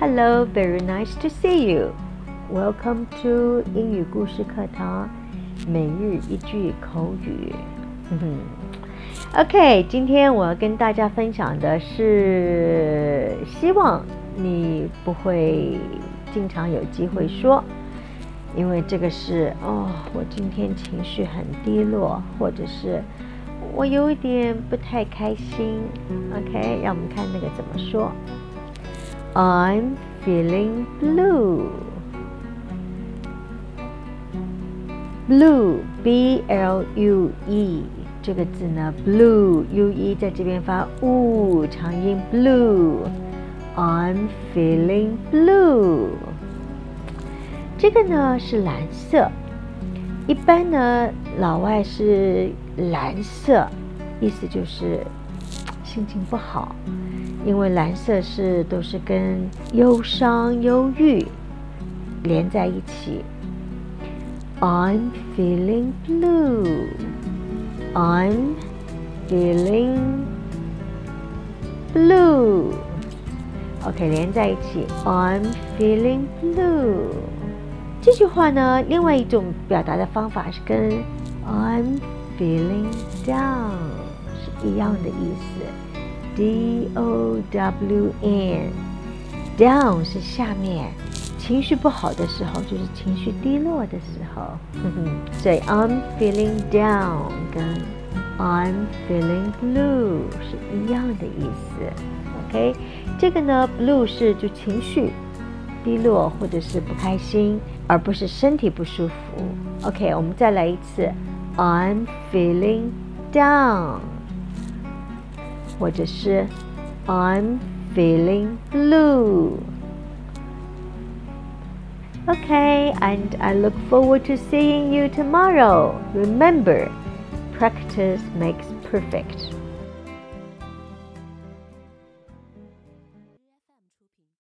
Hello, very nice to see you. Welcome to 英语故事课堂每日一句口语。OK，今天我要跟大家分享的是，希望你不会经常有机会说。因为这个是哦，我今天情绪很低落，或者是我有一点不太开心。OK，让我们看那个怎么说。I'm feeling blue. Blue, B-L-U-E 这个字呢，blue U-E 在这边发 u 长音 blue. I'm feeling blue. 这个呢是蓝色，一般呢老外是蓝色，意思就是心情不好，因为蓝色是都是跟忧伤、忧郁连在一起。I'm feeling blue. I'm feeling blue. OK，连在一起。I'm feeling blue. 这句话呢，另外一种表达的方法是跟 I'm feeling down 一样的意思，D O W N，down 是下面，情绪不好的时候就是情绪低落的时候，所以 I'm feeling down 跟 I'm feeling blue 是一样的意思，OK，这个呢，blue 是就情绪。低落或者是不开心，而不是身体不舒服。OK，我们再来一次，I'm feeling down，或者是 I'm feeling blue。Okay, and I look forward to seeing you tomorrow. Remember, practice makes perfect.